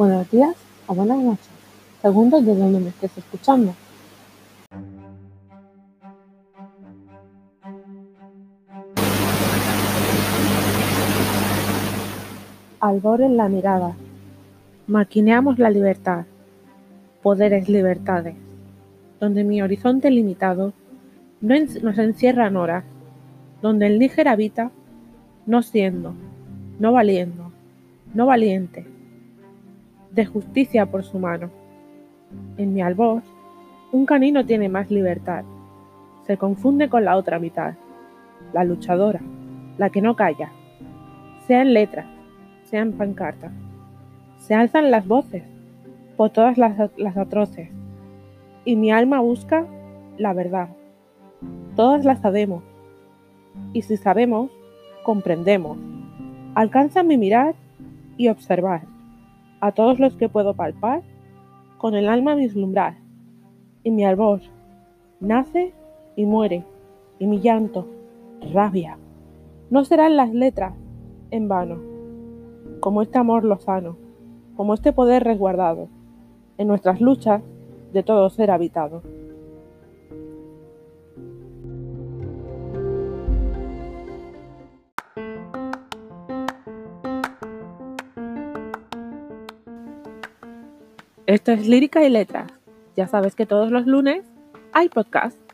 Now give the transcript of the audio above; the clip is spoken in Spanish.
buenos días o buenas noches, según de donde me estés escuchando. Albor en la mirada. Maquineamos la libertad. Poderes libertades. Donde mi horizonte limitado no nos encierra en horas. Donde el Níger habita, no siendo, no valiendo, no valiente de justicia por su mano. En mi albor, un canino tiene más libertad. Se confunde con la otra mitad, la luchadora, la que no calla. Sea en letras, sea en pancartas. Se alzan las voces por todas las, las atroces. Y mi alma busca la verdad. Todas la sabemos. Y si sabemos, comprendemos. Alcanza mi mirar y observar a todos los que puedo palpar, con el alma vislumbrar, y mi albor nace y muere, y mi llanto, rabia, no serán las letras en vano, como este amor lozano, como este poder resguardado, en nuestras luchas de todo ser habitado. Esto es Lírica y Letras. Ya sabes que todos los lunes hay podcast.